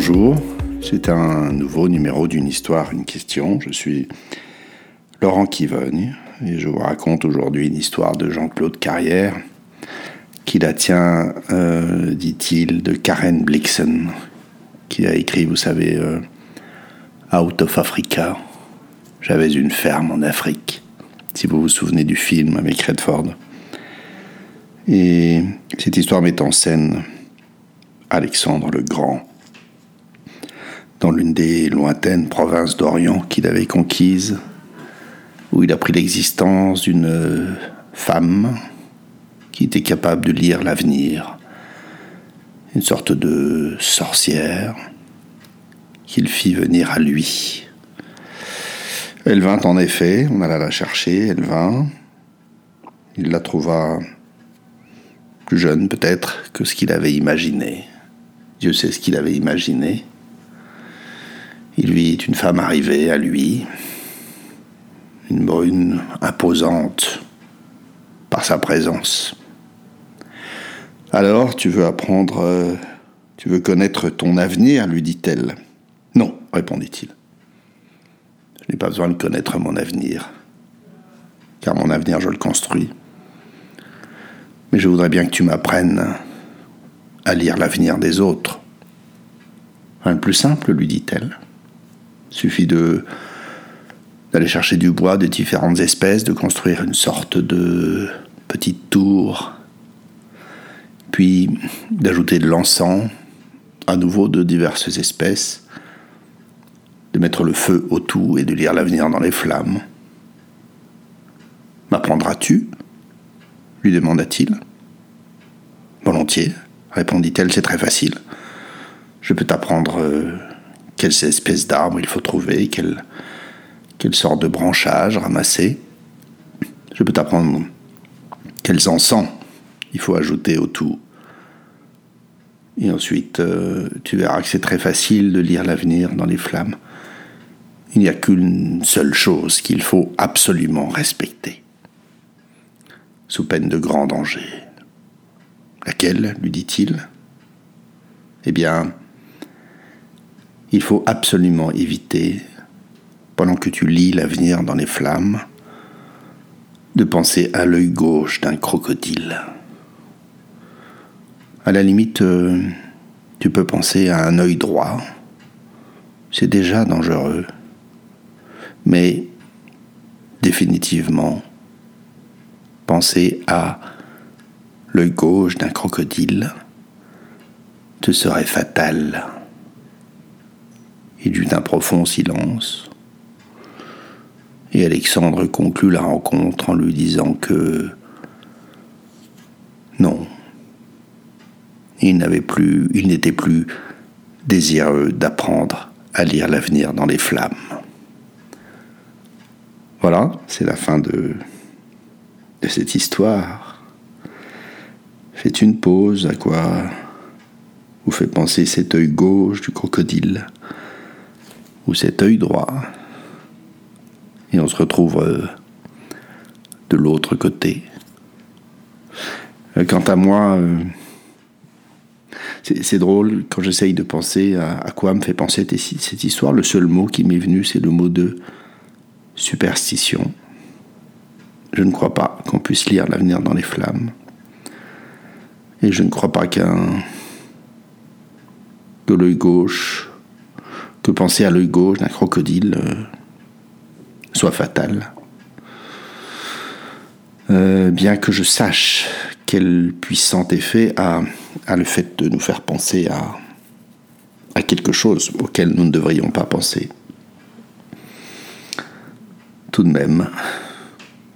Bonjour, c'est un nouveau numéro d'une histoire, une question. Je suis Laurent Kivogne et je vous raconte aujourd'hui une histoire de Jean-Claude Carrière qui la tient, euh, dit-il, de Karen Blixen, qui a écrit, vous savez, euh, Out of Africa. J'avais une ferme en Afrique, si vous vous souvenez du film avec Redford. Et cette histoire met en scène Alexandre le Grand, dans l'une des lointaines provinces d'Orient qu'il avait conquises, où il a pris l'existence d'une femme qui était capable de lire l'avenir, une sorte de sorcière qu'il fit venir à lui. Elle vint en effet, on alla la chercher, elle vint, il la trouva plus jeune peut-être que ce qu'il avait imaginé. Dieu sait ce qu'il avait imaginé. Il vit une femme arrivée à lui, une brune imposante par sa présence. Alors, tu veux apprendre, tu veux connaître ton avenir, lui dit-elle. Non, répondit-il. Je n'ai pas besoin de connaître mon avenir, car mon avenir, je le construis. Mais je voudrais bien que tu m'apprennes à lire l'avenir des autres. Rien de plus simple, lui dit-elle. Suffit de d'aller chercher du bois de différentes espèces, de construire une sorte de petite tour, puis d'ajouter de l'encens, à nouveau de diverses espèces, de mettre le feu au tout et de lire l'avenir dans les flammes. M'apprendras-tu? lui demanda-t-il. Volontiers, répondit-elle, c'est très facile. Je peux t'apprendre quelles espèces d'arbres il faut trouver, quelle, quelle sorte de branchage ramasser. Je peux t'apprendre quels encens il faut ajouter au tout. Et ensuite, euh, tu verras que c'est très facile de lire l'avenir dans les flammes. Il n'y a qu'une seule chose qu'il faut absolument respecter, sous peine de grand danger. Laquelle lui dit-il? Eh bien, il faut absolument éviter, pendant que tu lis l'avenir dans les flammes, de penser à l'œil gauche d'un crocodile. À la limite, euh, tu peux penser à un œil droit. C'est déjà dangereux. Mais définitivement, penser à l'œil gauche d'un crocodile te serait fatal. Il y eut un profond silence. Et Alexandre conclut la rencontre en lui disant que non, il n'avait plus, il n'était plus désireux d'apprendre à lire l'avenir dans les flammes. Voilà, c'est la fin de, de cette histoire. Faites une pause, à quoi vous fait penser cet œil gauche du crocodile ou cet œil droit. Et on se retrouve euh, de l'autre côté. Euh, quant à moi, euh, c'est drôle quand j'essaye de penser à, quoi me fait penser cette histoire. Le seul mot qui m'est venu, c'est le mot de superstition. Je ne crois pas qu'on puisse lire l'avenir dans les flammes. Et je ne crois pas qu'un que l'œil gauche penser à l'œil gauche d'un crocodile euh, soit fatal. Euh, bien que je sache quel puissant effet a, le fait de nous faire penser à, à quelque chose auquel nous ne devrions pas penser. Tout de même,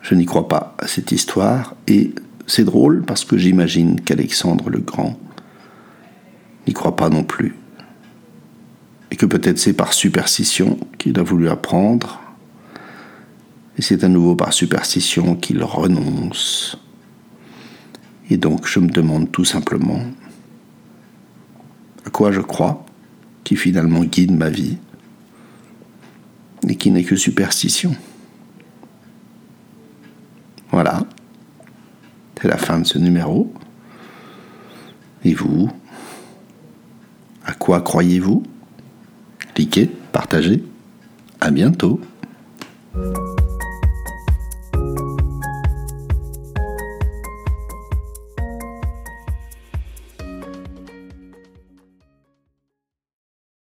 je n'y crois pas à cette histoire et c'est drôle parce que j'imagine qu'Alexandre le Grand n'y croit pas non plus et que peut-être c'est par superstition qu'il a voulu apprendre, et c'est à nouveau par superstition qu'il renonce. Et donc je me demande tout simplement à quoi je crois, qui finalement guide ma vie, et qui n'est que superstition. Voilà, c'est la fin de ce numéro. Et vous quoi croyez-vous? Cliquez, partagez. À bientôt.